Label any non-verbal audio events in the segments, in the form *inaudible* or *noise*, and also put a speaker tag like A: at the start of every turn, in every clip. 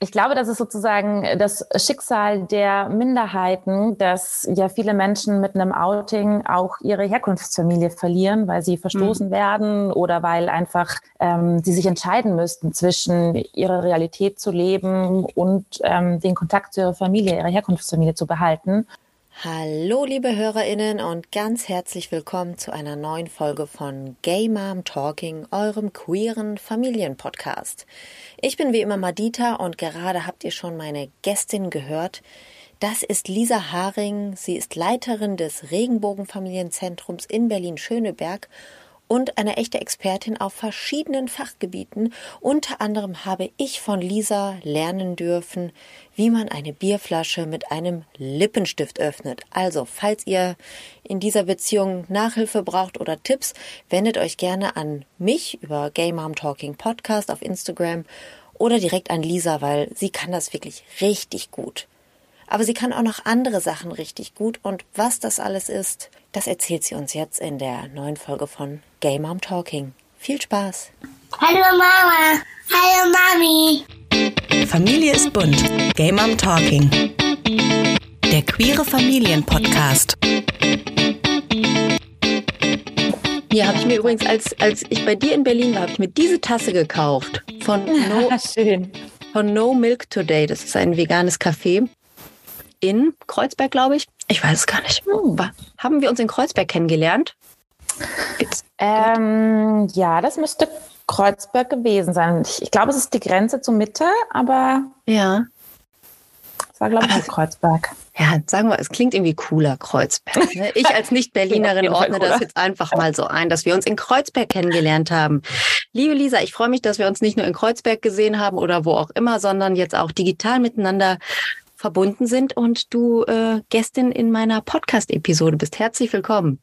A: Ich glaube, das ist sozusagen das Schicksal der Minderheiten, dass ja viele Menschen mit einem Outing auch ihre Herkunftsfamilie verlieren, weil sie verstoßen mhm. werden oder weil einfach ähm, sie sich entscheiden müssten zwischen ihrer Realität zu leben und ähm, den Kontakt zu ihrer Familie, ihrer Herkunftsfamilie zu behalten.
B: Hallo, liebe HörerInnen und ganz herzlich willkommen zu einer neuen Folge von Gay Mom Talking, eurem queeren Familienpodcast. Ich bin wie immer Madita und gerade habt ihr schon meine Gästin gehört. Das ist Lisa Haring. Sie ist Leiterin des Regenbogenfamilienzentrums in Berlin-Schöneberg und eine echte Expertin auf verschiedenen Fachgebieten. Unter anderem habe ich von Lisa lernen dürfen, wie man eine Bierflasche mit einem Lippenstift öffnet. Also, falls ihr in dieser Beziehung Nachhilfe braucht oder Tipps, wendet euch gerne an mich über Gay Mom Talking Podcast auf Instagram oder direkt an Lisa, weil sie kann das wirklich richtig gut. Aber sie kann auch noch andere Sachen richtig gut und was das alles ist, das erzählt sie uns jetzt in der neuen Folge von Gay Mom Talking. Viel Spaß!
C: Hallo Mama! Hallo Mami!
B: Familie ist bunt. Gay Mom Talking. Der queere Familienpodcast. Hier habe ich mir übrigens, als, als ich bei dir in Berlin war, habe ich mir diese Tasse gekauft. Von *laughs* No,
A: Schön.
B: von no Milk Today. Das ist ein veganes Café in Kreuzberg, glaube ich. Ich weiß es gar nicht. Hm. Haben wir uns in Kreuzberg kennengelernt?
A: Ähm, ja, das müsste Kreuzberg gewesen sein. Ich, ich, glaube, es ist die Grenze zur Mitte, aber.
B: Ja.
A: Es war, glaube ich, Kreuzberg.
B: Ja, sagen wir, es klingt irgendwie cooler, Kreuzberg. Ne? *laughs* Ich als Nicht-Berlinerin ordne das jetzt einfach mal so ein, dass wir uns in Kreuzberg kennengelernt haben. Liebe Lisa, ich freue mich, dass wir uns nicht nur in Kreuzberg gesehen haben oder wo auch immer, sondern jetzt auch digital miteinander verbunden sind und du äh, Gästin in meiner Podcast-Episode bist. Herzlich willkommen.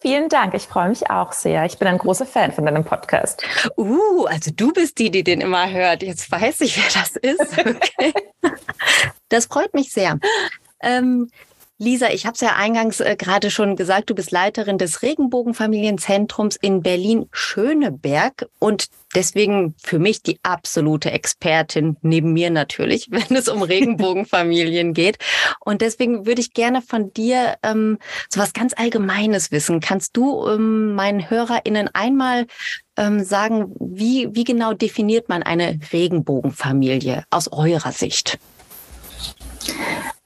A: Vielen Dank, ich freue mich auch sehr. Ich bin ein großer Fan von deinem Podcast.
B: Uh, also du bist die, die den immer hört. Jetzt weiß ich, wer das ist. *laughs* Okay. Das freut mich sehr. Ähm, Lisa, ich habe es ja eingangs äh, gerade schon gesagt, du bist Leiterin des Regenbogenfamilienzentrums in Berlin-Schöneberg und deswegen für mich die absolute Expertin neben mir natürlich, *laughs* wenn es um Regenbogenfamilien *laughs* geht. Und deswegen würde ich gerne von dir ähm, so was ganz Allgemeines wissen. Kannst du ähm, meinen HörerInnen einmal ähm, sagen, wie, wie genau definiert man eine Regenbogenfamilie aus eurer Sicht?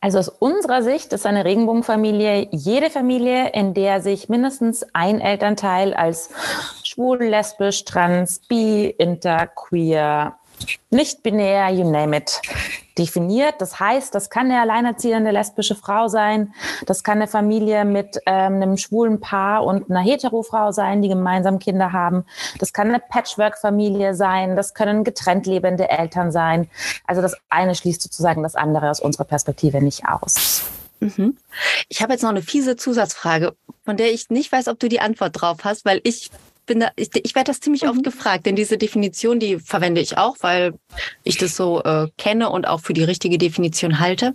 A: Also aus unserer Sicht ist eine Regenbogenfamilie jede Familie, in der sich mindestens ein Elternteil als schwul, lesbisch, trans, bi, inter, queer, nicht binär, you name it, definiert. Das heißt, das kann eine alleinerziehende lesbische Frau sein, das kann eine Familie mit ähm, einem schwulen Paar und einer Heterofrau sein, die gemeinsam Kinder haben. Das kann eine Patchwork-Familie sein, das können getrennt lebende Eltern sein. Also das eine schließt sozusagen das andere aus unserer Perspektive nicht aus.
B: Mhm. Ich habe jetzt noch eine fiese Zusatzfrage, von der ich nicht weiß, ob du die Antwort drauf hast, weil ich bin da, ich, ich werde das ziemlich mhm. oft gefragt, denn diese Definition, die verwende ich auch, weil ich das so äh, kenne und auch für die richtige Definition halte.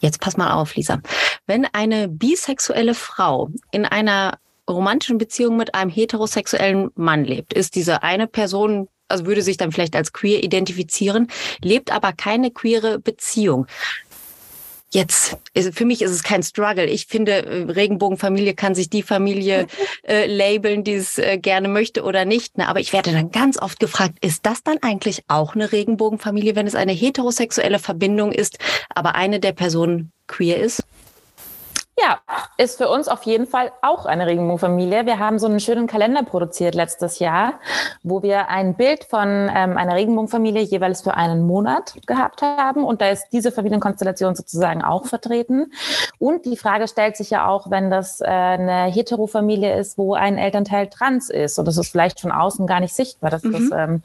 B: Jetzt pass mal auf, Lisa. Wenn eine bisexuelle Frau in einer romantischen Beziehung mit einem heterosexuellen Mann lebt, ist diese eine Person also würde sich dann vielleicht als queer identifizieren, lebt aber keine queere Beziehung. Jetzt, für mich ist es kein Struggle. Ich finde, äh, Regenbogenfamilie kann sich die Familie *laughs* äh, labeln, die es äh, gerne möchte oder nicht. Ne? Aber ich werde dann ganz oft gefragt, ist das dann eigentlich auch eine Regenbogenfamilie, wenn es eine heterosexuelle Verbindung ist, aber eine der Personen queer ist?
A: Ja, ist für uns auf jeden Fall auch eine Regenbogenfamilie. Wir haben so einen schönen Kalender produziert letztes Jahr, wo wir ein Bild von ähm, einer Regenbogenfamilie jeweils für einen Monat gehabt haben. Und da ist diese Familienkonstellation sozusagen auch vertreten. Und die Frage stellt sich ja auch, wenn das äh, eine Heterofamilie ist, wo ein Elternteil trans ist. Und das ist vielleicht von außen gar nicht sichtbar, dass mhm. das ähm,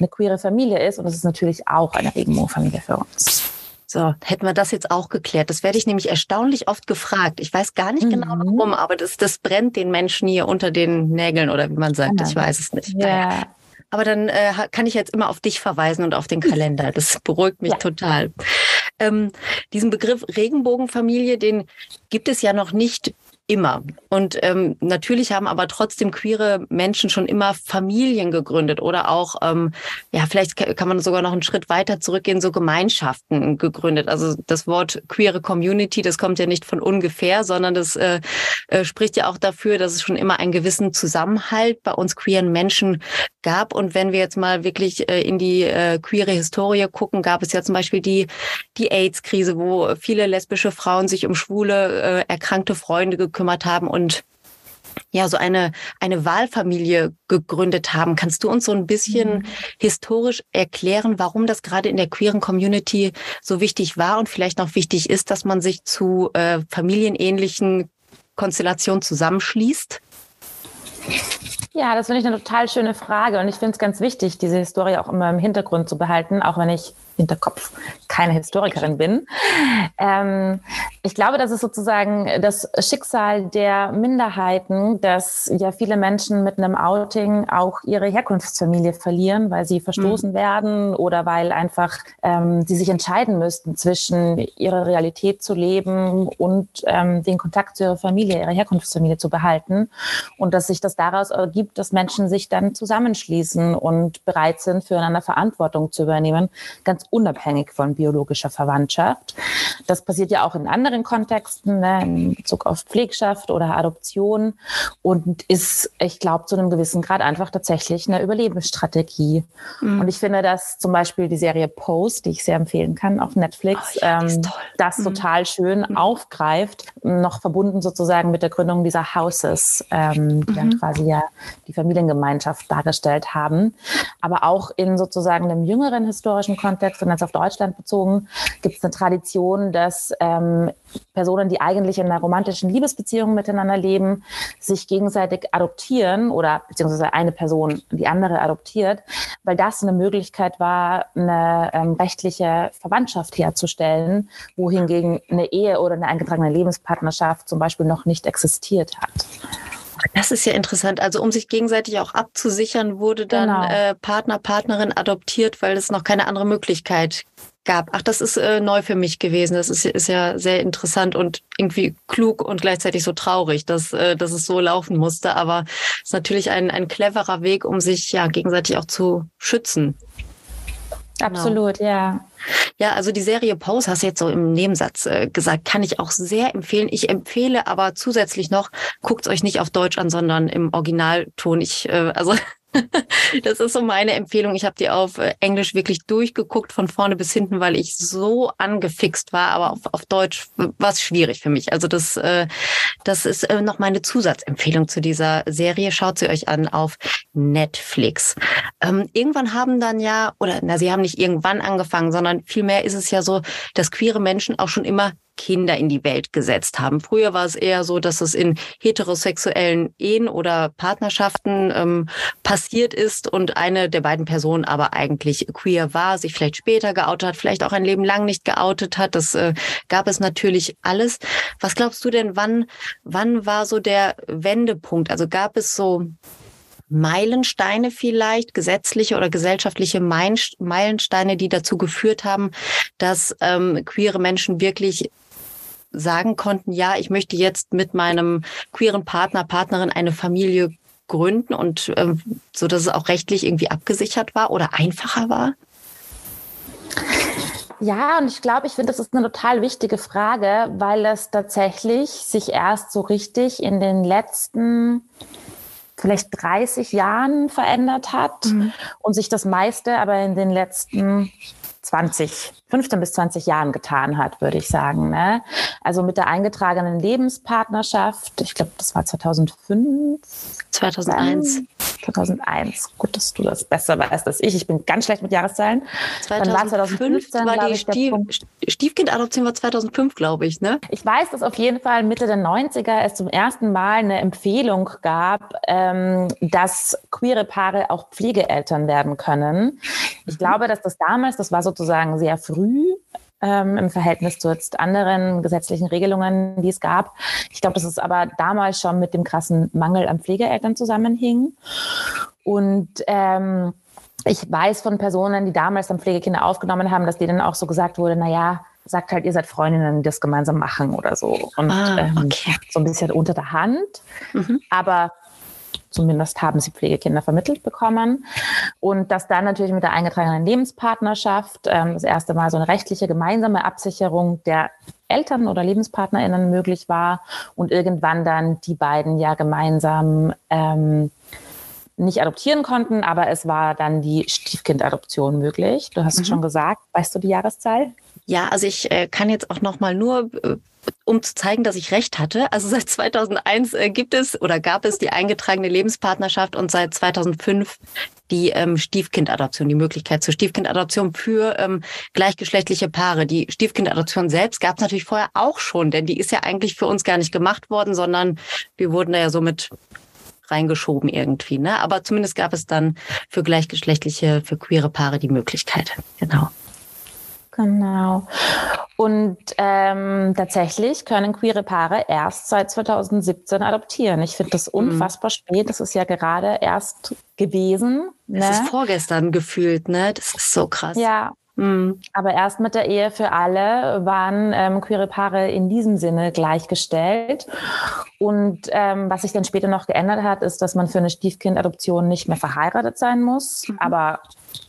A: eine queere Familie ist. Und das ist natürlich auch eine Regenbogenfamilie für uns.
B: So, hätten wir das jetzt auch geklärt. Das werde ich nämlich erstaunlich oft gefragt. Ich weiß gar nicht genau, mhm. genau warum, aber das, das brennt den Menschen hier unter den Nägeln oder wie man sagt. Ich weiß es nicht. Ja. Aber dann äh, kann ich jetzt immer auf dich verweisen und auf den Kalender. *laughs* Das beruhigt mich ja. total. Ähm, diesen Begriff Regenbogenfamilie, den gibt es ja noch nicht immer. Und ähm, natürlich haben aber trotzdem queere Menschen schon immer Familien gegründet oder auch, ähm, ja, vielleicht kann man sogar noch einen Schritt weiter zurückgehen, so Gemeinschaften gegründet. Also das Wort queere Community, das kommt ja nicht von ungefähr, sondern das äh, äh, spricht ja auch dafür, dass es schon immer einen gewissen Zusammenhalt bei uns queeren Menschen gab. Und wenn wir jetzt mal wirklich äh, in die äh, queere Historie gucken, gab es ja zum Beispiel die, die AIDS-Krise, wo viele lesbische Frauen sich um schwule, äh, erkrankte Freunde gekümmert haben und ja, so eine, eine Wahlfamilie gegründet haben. Kannst du uns so ein bisschen mhm. historisch erklären, warum das gerade in der queeren Community so wichtig war und vielleicht noch wichtig ist, dass man sich zu äh, familienähnlichen Konstellationen zusammenschließt?
A: Ja, das finde ich eine total schöne Frage und ich finde es ganz wichtig, diese Historie auch immer im Hintergrund zu behalten, auch wenn ich Hinterkopf keine Historikerin bin. Ähm, ich glaube, das ist sozusagen das Schicksal der Minderheiten, dass ja viele Menschen mit einem Outing auch ihre Herkunftsfamilie verlieren, weil sie verstoßen mhm. werden oder weil einfach ähm, sie sich entscheiden müssten zwischen ihrer Realität zu leben und ähm, den Kontakt zu ihrer Familie, ihrer Herkunftsfamilie zu behalten. Und dass sich das daraus ergibt, dass Menschen sich dann zusammenschließen und bereit sind, füreinander Verantwortung zu übernehmen. Ganz unabhängig von biologischer Verwandtschaft. Das passiert ja auch in anderen Kontexten, ne, in Bezug auf Pflegschaft oder Adoption und ist, ich glaube, zu einem gewissen Grad einfach tatsächlich eine Überlebensstrategie. Mhm. Und ich finde, dass zum Beispiel die Serie Post, die ich sehr empfehlen kann auf Netflix, oh, ja, ähm, das mhm. total schön mhm. aufgreift, noch verbunden sozusagen mit der Gründung dieser Houses, ähm, die dann mhm. quasi ja die Familiengemeinschaft dargestellt haben. Aber auch in sozusagen einem jüngeren historischen Kontext und jetzt auf Deutschland bezogen, gibt es eine Tradition, dass ähm, Personen, die eigentlich in einer romantischen Liebesbeziehung miteinander leben, sich gegenseitig adoptieren oder beziehungsweise eine Person die andere adoptiert, weil das eine Möglichkeit war, eine ähm, rechtliche Verwandtschaft herzustellen, wohingegen eine Ehe oder eine eingetragene Lebenspartnerschaft zum Beispiel noch nicht existiert hat.
B: Das ist ja interessant. Also um sich gegenseitig auch abzusichern, wurde dann genau. äh, Partner, Partnerin adoptiert, weil es noch keine andere Möglichkeit gab. Ach, das ist äh, neu für mich gewesen. Das ist, ist ja sehr interessant und irgendwie klug und gleichzeitig so traurig, dass, äh, dass es so laufen musste. Aber es ist natürlich ein, ein cleverer Weg, um sich ja gegenseitig auch zu schützen.
A: Genau. Absolut, genau. ja.
B: Ja, also die Serie Pose hast du jetzt so im Nebensatz äh, gesagt, kann ich auch sehr empfehlen. Ich empfehle aber zusätzlich noch, guckt euch nicht auf Deutsch an, sondern im Originalton. Ich, äh, also *laughs* das ist so meine Empfehlung. Ich habe die auf äh, Englisch wirklich durchgeguckt, von vorne bis hinten, weil ich so angefixt war. Aber auf, auf Deutsch war es schwierig für mich. Also das, äh, das ist äh, noch meine Zusatzempfehlung zu dieser Serie. Schaut sie euch an auf Netflix. Ähm, irgendwann haben dann ja, oder na, sie haben nicht irgendwann angefangen, sondern vielmehr ist es ja so, dass queere Menschen auch schon immer Kinder in die Welt gesetzt haben. Früher war es eher so, dass es in heterosexuellen Ehen oder Partnerschaften ähm, passiert ist und eine der beiden Personen aber eigentlich queer war, sich vielleicht später geoutet hat, vielleicht auch ein Leben lang nicht geoutet hat. Das äh, gab es natürlich alles. Was glaubst du denn, wann, wann war so der Wendepunkt? Also gab es so Meilensteine vielleicht, gesetzliche oder gesellschaftliche Meilensteine, die dazu geführt haben, dass ähm, queere Menschen wirklich sagen konnten, ja, ich möchte jetzt mit meinem queeren Partner, Partnerin eine Familie gründen und ähm, so, dass es auch rechtlich irgendwie abgesichert war oder einfacher war?
A: Ja, und ich glaube, ich finde, das ist eine total wichtige Frage, weil es tatsächlich sich erst so richtig in den letzten vielleicht 30 Jahren verändert hat mhm. und sich das meiste aber in den letzten 20, 15 bis 20 Jahren getan hat, würde ich sagen. Ne? Also mit der eingetragenen Lebenspartnerschaft, ich glaube, das war 2005.
B: 2001.
A: 2001. Gut, dass du das besser weißt als ich. Ich bin ganz schlecht mit Jahreszahlen.
B: 2005 war 2015, war die Stief Stiefkindadoption war 2005, glaube ich, ne?
A: Ich weiß, dass auf jeden Fall Mitte der 90er es zum ersten Mal eine Empfehlung gab, ähm, dass queere Paare auch Pflegeeltern werden können. Ich mhm. glaube, dass das damals, das war sozusagen sehr früh, ähm, im Verhältnis zu jetzt anderen gesetzlichen Regelungen, die es gab. Ich glaube, dass es aber damals schon mit dem krassen Mangel an Pflegeeltern zusammenhing. Und ähm, ich weiß von Personen, die damals dann Pflegekinder aufgenommen haben, dass denen auch so gesagt wurde, na ja, sagt halt, ihr seid Freundinnen, die das gemeinsam machen oder so. Und
B: Ah,
A: ähm,
B: okay.
A: so ein bisschen unter der Hand.
B: Mhm.
A: Aber zumindest haben sie Pflegekinder vermittelt bekommen. Und dass dann natürlich mit der eingetragenen Lebenspartnerschaft ähm, das erste Mal so eine rechtliche gemeinsame Absicherung der Eltern oder LebenspartnerInnen möglich war und irgendwann dann die beiden ja gemeinsam ähm, nicht adoptieren konnten, aber es war dann die Stiefkindadoption möglich. Du hast es schon gesagt. Weißt du die Jahreszahl?
B: Ja, also ich äh, kann jetzt auch noch mal nur, äh, um zu zeigen, dass ich recht hatte. Also seit 2001 äh, gibt es oder gab es die eingetragene Lebenspartnerschaft und seit 2005 die ähm, Stiefkindadoption, die Möglichkeit zur Stiefkindadoption für ähm, gleichgeschlechtliche Paare. Die Stiefkindadoption selbst gab es natürlich vorher auch schon, denn die ist ja eigentlich für uns gar nicht gemacht worden, sondern wir wurden da ja so mit reingeschoben irgendwie. Ne? Aber zumindest gab es dann für gleichgeschlechtliche, für queere Paare die Möglichkeit. Genau.
A: Genau. Und ähm, tatsächlich können queere Paare erst seit 2017 adoptieren. Ich finde das unfassbar spät. Das ist ja gerade erst gewesen.
B: Das
A: Ne?
B: ist vorgestern gefühlt, ne? Das ist so krass.
A: Ja,
B: Mhm.
A: aber erst mit der Ehe für alle waren ähm, queere Paare in diesem Sinne gleichgestellt. Und ähm, was sich dann später noch geändert hat, ist, dass man für eine Stiefkindadoption nicht mehr verheiratet sein muss. Aber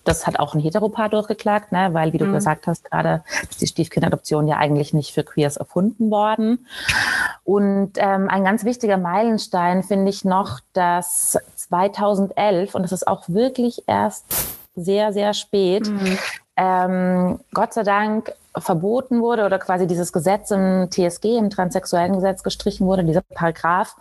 A: das hat auch ein Heteropaar durchgeklagt, ne? weil, wie du
B: Mhm.
A: gesagt hast, gerade ist die Stiefkindadoption ja eigentlich nicht für Queers erfunden worden. Und ähm, ein ganz wichtiger Meilenstein finde ich noch, dass 2011, und das ist auch wirklich erst sehr, sehr spät,
B: Mhm.
A: ähm, Gott sei Dank verboten wurde oder quasi dieses Gesetz im TSG, im transsexuellen Gesetz gestrichen wurde, dieser Paragraph,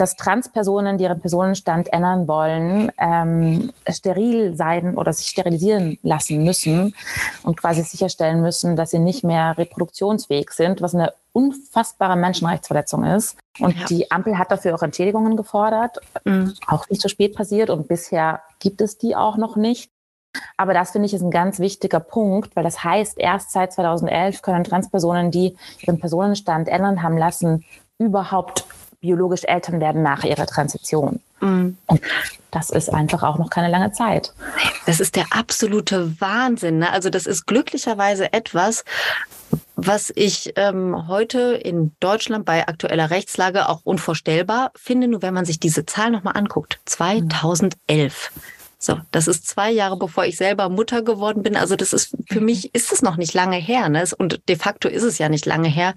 A: dass Transpersonen, die ihren Personenstand ändern wollen, ähm, steril sein oder sich sterilisieren lassen müssen und quasi sicherstellen müssen, dass sie nicht mehr reproduktionsfähig sind, was eine unfassbare Menschenrechtsverletzung ist. Und
B: Ja.
A: die Ampel hat dafür auch Entschädigungen gefordert,
B: Mhm.
A: auch nicht so spät passiert und bisher gibt es die auch noch nicht. Aber das finde ich ist ein ganz wichtiger Punkt, weil das heißt, erst seit 2011 können Transpersonen, die ihren Personenstand ändern haben lassen, überhaupt biologisch Eltern werden nach ihrer Transition.
B: Mhm.
A: Und das ist einfach auch noch keine lange Zeit.
B: Das ist der absolute Wahnsinn. Ne? Also das ist glücklicherweise etwas, was ich ähm, heute in Deutschland bei aktueller Rechtslage auch unvorstellbar finde, nur wenn man sich diese Zahl nochmal anguckt. 2011. So, das ist zwei Jahre bevor ich selber Mutter geworden bin. Also das ist für mich ist es noch nicht lange her, ne? Und de facto ist es ja nicht lange her.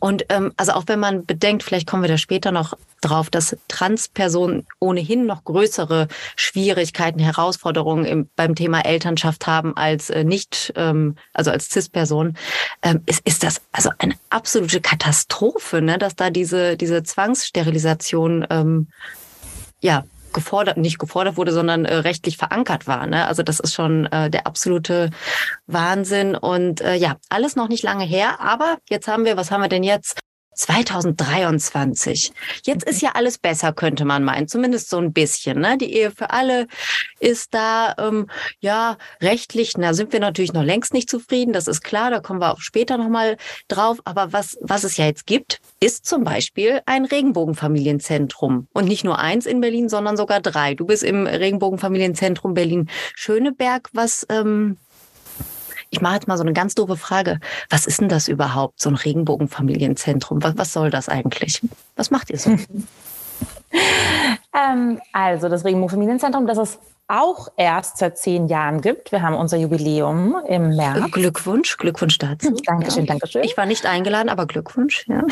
B: Und ähm, also auch wenn man bedenkt, vielleicht kommen wir da später noch drauf, dass Transpersonen ohnehin noch größere Schwierigkeiten, Herausforderungen im, beim Thema Elternschaft haben als äh, nicht, ähm, also als Cis-Person, ähm, ist, ist das also eine absolute Katastrophe, ne, dass da diese diese Zwangssterilisation ähm, ja gefordert, nicht gefordert wurde, sondern äh, rechtlich verankert war. Ne? Also das ist schon äh, der absolute Wahnsinn. Und äh, ja, alles noch nicht lange her, aber jetzt haben wir, was haben wir denn jetzt? 2023. Jetzt ist ja alles besser, könnte man meinen. Zumindest so ein bisschen. Ne? Die Ehe für alle ist da, ähm, ja, rechtlich, na, sind wir natürlich noch längst nicht zufrieden. Das ist klar, da kommen wir auch später nochmal drauf. Aber was, was es ja jetzt gibt, ist zum Beispiel ein Regenbogenfamilienzentrum. Und nicht nur eins in Berlin, sondern sogar drei. Du bist im Regenbogenfamilienzentrum Berlin-Schöneberg. Was, ähm, ich mache jetzt mal so eine ganz doofe Frage. Was ist denn das überhaupt, so ein Regenbogenfamilienzentrum? Was, was soll das eigentlich? Was macht ihr so? *laughs*
A: Ähm, also das Regenbogenfamilienzentrum, das es auch erst seit zehn Jahren gibt. Wir haben unser Jubiläum im März.
B: Glückwunsch, Glückwunsch dazu. *laughs*
A: Dankeschön,
B: Ja.
A: Dankeschön.
B: Ich war nicht eingeladen, aber Glückwunsch. Ja.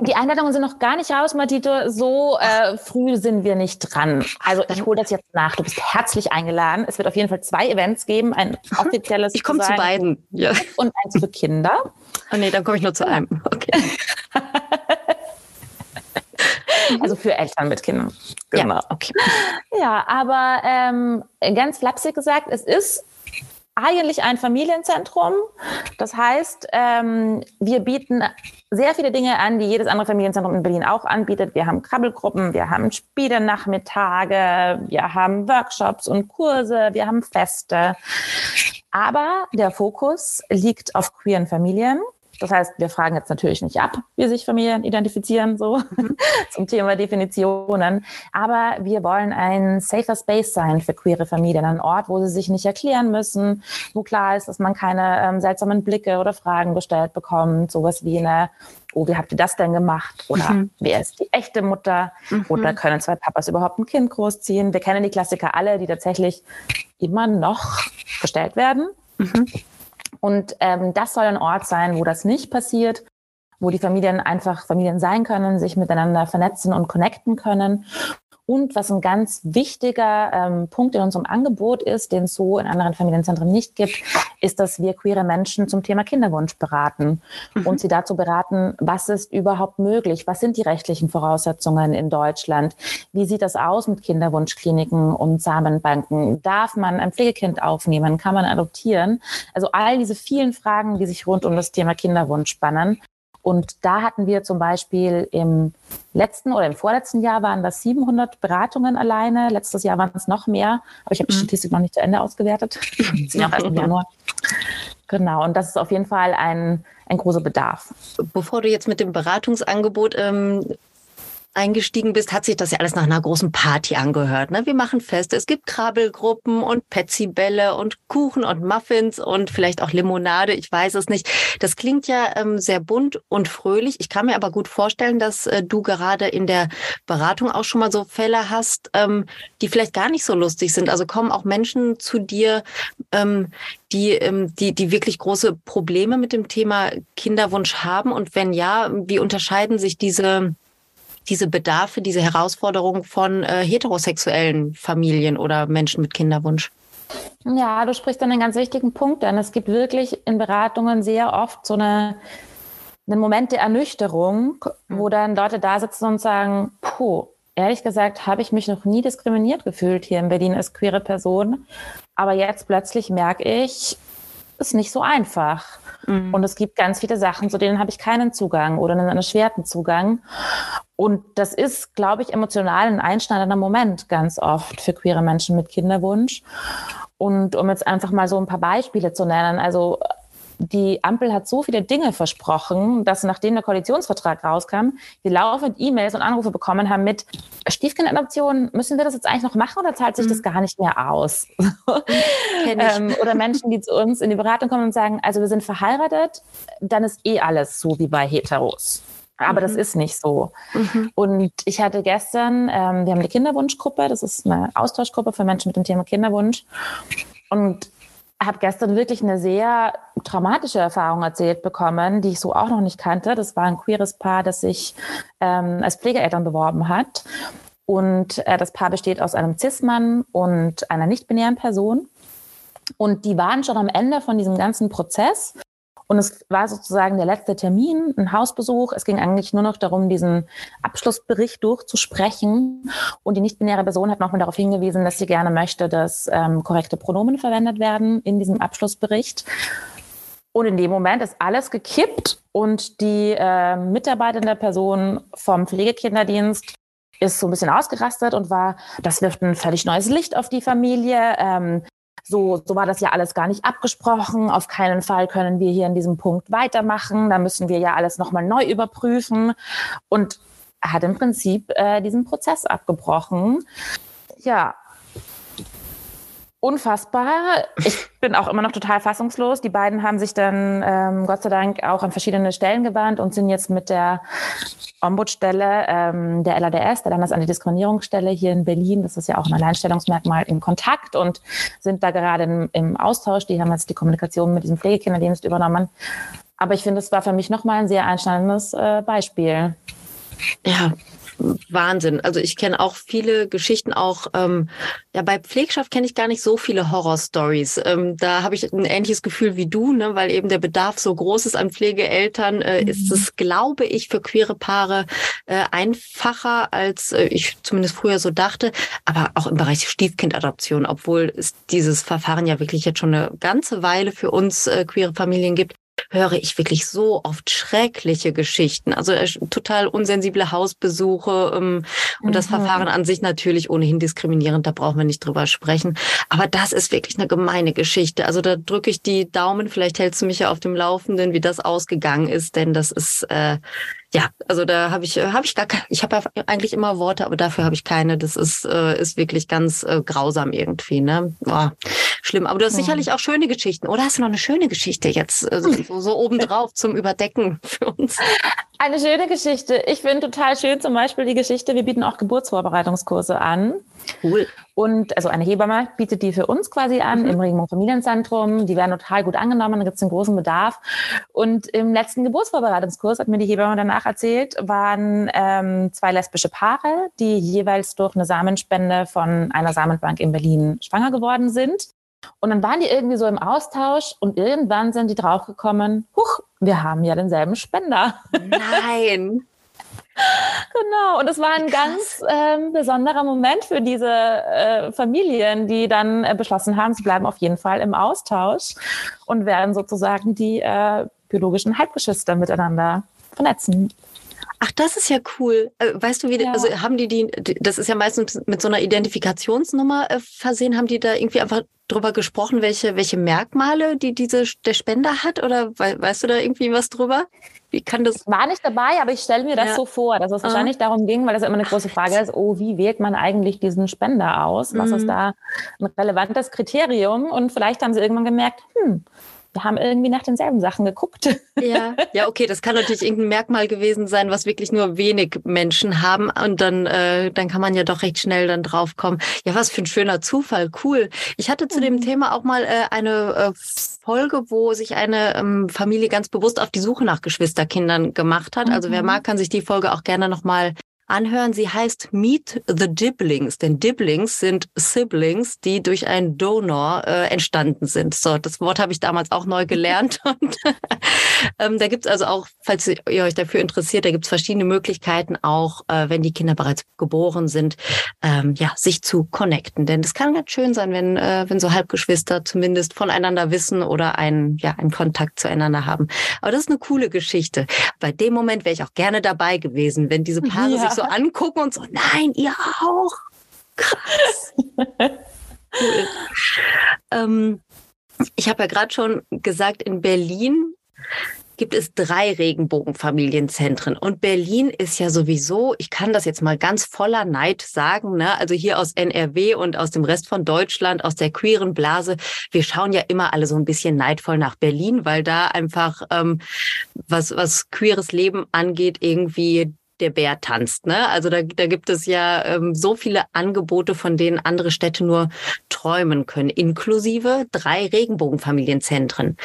A: Die Einladungen sind noch gar nicht raus, Matito. So äh, früh sind wir nicht dran. Also ich hole das jetzt nach. Du bist herzlich eingeladen. Es wird auf jeden Fall zwei Events geben. Ein *laughs* offizielles
B: Ich komme zu beiden. Ja.
A: und eins für Kinder.
B: Oh nee, dann komme ich nur zu einem. Okay. *laughs*
A: Also für Eltern mit Kindern.
B: Ja, okay. *laughs*
A: Ja, aber ähm, ganz flapsig gesagt, es ist eigentlich ein Familienzentrum. Das heißt, ähm, wir bieten sehr viele Dinge an, die jedes andere Familienzentrum in Berlin auch anbietet. Wir haben Krabbelgruppen, wir haben Spielenachmittage, wir haben Workshops und Kurse, wir haben Feste. Aber der Fokus liegt auf queeren Familien. Das heißt, wir fragen jetzt natürlich nicht ab, wie sich Familien identifizieren, so mhm. *laughs* zum Thema Definitionen. Aber wir wollen ein safer Space sein für queere Familien, ein Ort, wo sie sich nicht erklären müssen, wo klar ist, dass man keine ähm, seltsamen Blicke oder Fragen gestellt bekommt, sowas wie eine oh, wie habt ihr das denn gemacht? Oder mhm. wer ist die echte Mutter? Mhm. Oder können zwei Papas überhaupt ein Kind großziehen? Wir kennen die Klassiker alle, die tatsächlich immer noch gestellt werden. Mhm. Und ähm, das soll ein Ort sein, wo das nicht passiert, wo die Familien einfach Familien sein können, sich miteinander vernetzen und connecten können und was ein ganz wichtiger ähm, Punkt in unserem Angebot ist, den es so in anderen Familienzentren nicht gibt, ist, dass wir queere Menschen zum Thema Kinderwunsch beraten mhm. und sie dazu beraten, was ist überhaupt möglich, was sind die rechtlichen Voraussetzungen in Deutschland, wie sieht das aus mit Kinderwunschkliniken und Samenbanken, darf man ein Pflegekind aufnehmen, kann man adoptieren, also all diese vielen Fragen, die sich rund um das Thema Kinderwunsch spannen. Und da hatten wir zum Beispiel im letzten oder im vorletzten Jahr waren das 700 Beratungen alleine. Letztes Jahr waren es noch mehr, aber ich habe die mhm. Statistik noch nicht zu Ende ausgewertet. Die sind auch erst im Januar. Genau, und das ist auf jeden Fall ein, ein großer Bedarf.
B: Bevor du jetzt mit dem Beratungsangebot ähm, eingestiegen bist, hat sich das ja alles nach einer großen Party angehört. Ne? Wir machen Feste, es gibt Krabbelgruppen und Petsybälle und Kuchen und Muffins und vielleicht auch Limonade, ich weiß es nicht. Das klingt ja ähm, sehr bunt und fröhlich. Ich kann mir aber gut vorstellen, dass äh, du gerade in der Beratung auch schon mal so Fälle hast, ähm, die vielleicht gar nicht so lustig sind. Also kommen auch Menschen zu dir, ähm, die, ähm, die, die wirklich große Probleme mit dem Thema Kinderwunsch haben? Und wenn ja, wie unterscheiden sich diese diese Bedarfe, diese Herausforderungen von äh, heterosexuellen Familien oder Menschen mit Kinderwunsch?
A: Ja, du sprichst einen ganz wichtigen Punkt an. Es gibt wirklich in Beratungen sehr oft so eine, einen Moment der Ernüchterung, wo dann Leute da sitzen und sagen, puh, ehrlich gesagt habe ich mich noch nie diskriminiert gefühlt hier in Berlin als queere Person. Aber jetzt plötzlich merke ich, ist nicht so einfach. Mhm. Und es gibt ganz viele Sachen, zu denen habe ich keinen Zugang oder einen erschwerten Zugang. Und das ist, glaube ich, emotional ein einschneidender Moment ganz oft für queere Menschen mit Kinderwunsch. Und um jetzt einfach mal so ein paar Beispiele zu nennen, also die Ampel hat so viele Dinge versprochen, dass nachdem der Koalitionsvertrag rauskam, wir laufend E-Mails und Anrufe bekommen haben mit Stiefkindadoption, müssen wir das jetzt eigentlich noch machen oder zahlt sich mhm. das gar nicht mehr aus? *laughs* ähm, oder Menschen, die zu uns in die Beratung kommen und sagen, also wir sind verheiratet, dann ist eh alles so wie bei Heteros. Aber mhm. das ist nicht so. Mhm. Und ich hatte gestern, ähm, wir haben eine Kinderwunschgruppe, das ist eine Austauschgruppe für Menschen mit dem Thema Kinderwunsch. Und habe gestern wirklich eine sehr traumatische Erfahrung erzählt bekommen, die ich so auch noch nicht kannte. Das war ein queeres Paar, das sich ähm, als Pflegeeltern beworben hat. Und äh, das Paar besteht aus einem Cis-Mann und einer nicht-binären Person. Und die waren schon am Ende von diesem ganzen Prozess und es war sozusagen der letzte Termin, ein Hausbesuch. Es ging eigentlich nur noch darum, diesen Abschlussbericht durchzusprechen. Und die nicht-binäre Person hat nochmal darauf hingewiesen, dass sie gerne möchte, dass ähm, korrekte Pronomen verwendet werden in diesem Abschlussbericht. Und in dem Moment ist alles gekippt und die äh, mitarbeitende Person vom Pflegekinderdienst ist so ein bisschen ausgerastet und war, das wirft ein völlig neues Licht auf die Familie. Ähm, so, so war das ja alles gar nicht abgesprochen. Auf keinen Fall können wir hier in diesem Punkt weitermachen. Da müssen wir ja alles nochmal neu überprüfen. Und hat im Prinzip äh, diesen Prozess abgebrochen. Ja, unfassbar. Ich bin auch immer noch total fassungslos. Die beiden haben sich dann ähm, Gott sei Dank auch an verschiedene Stellen gewandt und sind jetzt mit der Ombudsstelle ähm, der LADS, der Landesantidiskriminierungsstelle hier in Berlin, das ist ja auch ein Alleinstellungsmerkmal, in Kontakt und sind da gerade im, im Austausch. Die haben jetzt die Kommunikation mit diesem Pflegekinderdienst übernommen. Aber ich finde, es war für mich nochmal ein sehr einschneidendes äh, Beispiel.
B: Ja, Wahnsinn. Also ich kenne auch viele Geschichten, auch ähm, ja bei Pflegschaft kenne ich gar nicht so viele Horror-Stories. Ähm, da habe ich ein ähnliches Gefühl wie du, ne, weil eben der Bedarf so groß ist an Pflegeeltern, äh, mhm. ist es, glaube ich, für queere Paare äh, einfacher, als äh, ich zumindest früher so dachte. Aber auch im Bereich Stiefkindadoption, obwohl es dieses Verfahren ja wirklich jetzt schon eine ganze Weile für uns äh, queere Familien gibt, höre ich wirklich so oft schreckliche Geschichten. Also äh, total unsensible Hausbesuche ähm, und mhm. das Verfahren an sich natürlich ohnehin diskriminierend, da brauchen wir nicht drüber sprechen. Aber das ist wirklich eine gemeine Geschichte. Also da drücke ich die Daumen, vielleicht hältst du mich ja auf dem Laufenden, wie das ausgegangen ist, denn das ist äh, ja, also da habe ich habe ich gar keine, ich habe eigentlich immer Worte, aber dafür habe ich keine. Das ist äh, ist wirklich ganz äh, grausam irgendwie, ne? Boah, schlimm. Aber du hast ja. sicherlich auch schöne Geschichten. Oder hast du noch eine schöne Geschichte jetzt äh, so, so obendrauf zum Überdecken *laughs* für uns?
A: Eine schöne Geschichte. Ich finde total schön zum Beispiel die Geschichte. Wir bieten auch Geburtsvorbereitungskurse an.
B: Cool.
A: Und also eine Hebamme bietet die für uns quasi an mhm. im Regenbogen Familienzentrum. Die werden total gut angenommen, da gibt es einen großen Bedarf. Und im letzten Geburtsvorbereitungskurs, hat mir die Hebamme danach erzählt, waren ähm, zwei lesbische Paare, die jeweils durch eine Samenspende von einer Samenbank in Berlin schwanger geworden sind. Und dann waren die irgendwie so im Austausch und irgendwann sind die draufgekommen, huch, wir haben ja denselben Spender.
B: Nein. *laughs*
A: Genau, und es war ein ganz ähm, besonderer Moment für diese äh, Familien, die dann äh, beschlossen haben, sie bleiben auf jeden Fall im Austausch und werden sozusagen die äh, biologischen Halbgeschwister miteinander vernetzen.
B: Ach, das ist ja cool. Äh, weißt du, wie, ja. also haben die die, das ist ja meistens mit so einer Identifikationsnummer äh, versehen, haben die da irgendwie einfach drüber gesprochen, welche, welche Merkmale die diese, der Spender hat? Oder weißt du da irgendwie was drüber? Wie kann das?
A: Ich war nicht dabei, aber ich stelle mir das ja. so vor, dass es ah. wahrscheinlich darum ging, weil das immer eine große Frage ist, oh, wie wählt man eigentlich diesen Spender aus? Was mhm. ist da ein relevantes Kriterium? Und vielleicht haben sie irgendwann gemerkt, hm, wir haben irgendwie nach denselben Sachen geguckt.
B: Ja, ja, okay, das kann natürlich irgendein Merkmal gewesen sein, was wirklich nur wenig Menschen haben. Und dann, äh, dann kann man ja doch recht schnell dann draufkommen. Ja, was für ein schöner Zufall, cool. Ich hatte zu mhm. dem Thema auch mal äh, eine äh, Folge, wo sich eine ähm, Familie ganz bewusst auf die Suche nach Geschwisterkindern gemacht hat. Also wer mhm. mag, kann sich die Folge auch gerne nochmal anhören. Sie heißt Meet the Dibblings, denn Dibblings sind Siblings, die durch einen Donor äh, entstanden sind. So, das Wort habe ich damals auch neu gelernt. *laughs* Und *laughs* ähm, da gibt's also auch, falls ihr euch dafür interessiert, da gibt's verschiedene Möglichkeiten, auch äh, wenn die Kinder bereits geboren sind, ähm, ja, sich zu connecten. Denn es kann ganz schön sein, wenn, äh, wenn so Halbgeschwister zumindest voneinander wissen oder einen, ja, einen Kontakt zueinander haben. Aber das ist eine coole Geschichte. Bei dem Moment wäre ich auch gerne dabei gewesen, wenn diese Paare ja. sich so angucken und so, nein, ihr auch. Krass. cool. *laughs* ähm, ich habe ja gerade schon gesagt, in Berlin gibt es drei Regenbogenfamilienzentren. Und Berlin ist ja sowieso, ich kann das jetzt mal ganz voller Neid sagen, ne? also hier aus NRW und aus dem Rest von Deutschland, aus der queeren Blase, wir schauen ja immer alle so ein bisschen neidvoll nach Berlin, weil da einfach ähm, was, was queeres Leben angeht, irgendwie der Bär tanzt. Ne? Also da, da gibt es ja ähm, so viele Angebote, von denen andere Städte nur träumen können, inklusive drei Regenbogenfamilienzentren.